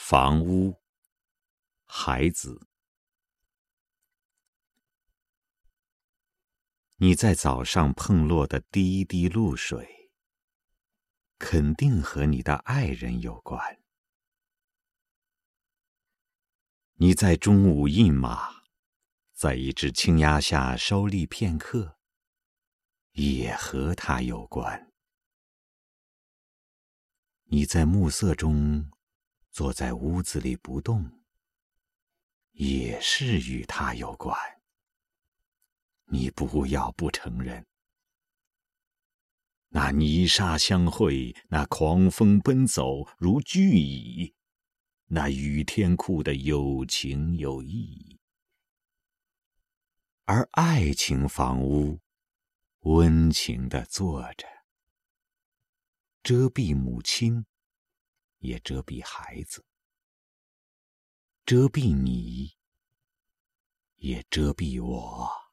房屋，孩子，你在早上碰落的第一滴露水，肯定和你的爱人有关。你在中午饮马，在一只青鸦下收立片刻，也和他有关。你在暮色中。坐在屋子里不动，也是与他有关。你不要不承认。那泥沙相会，那狂风奔走如巨蚁，那雨天哭的有情有义。而爱情房屋，温情的坐着，遮蔽母亲。也遮蔽孩子，遮蔽你，也遮蔽我。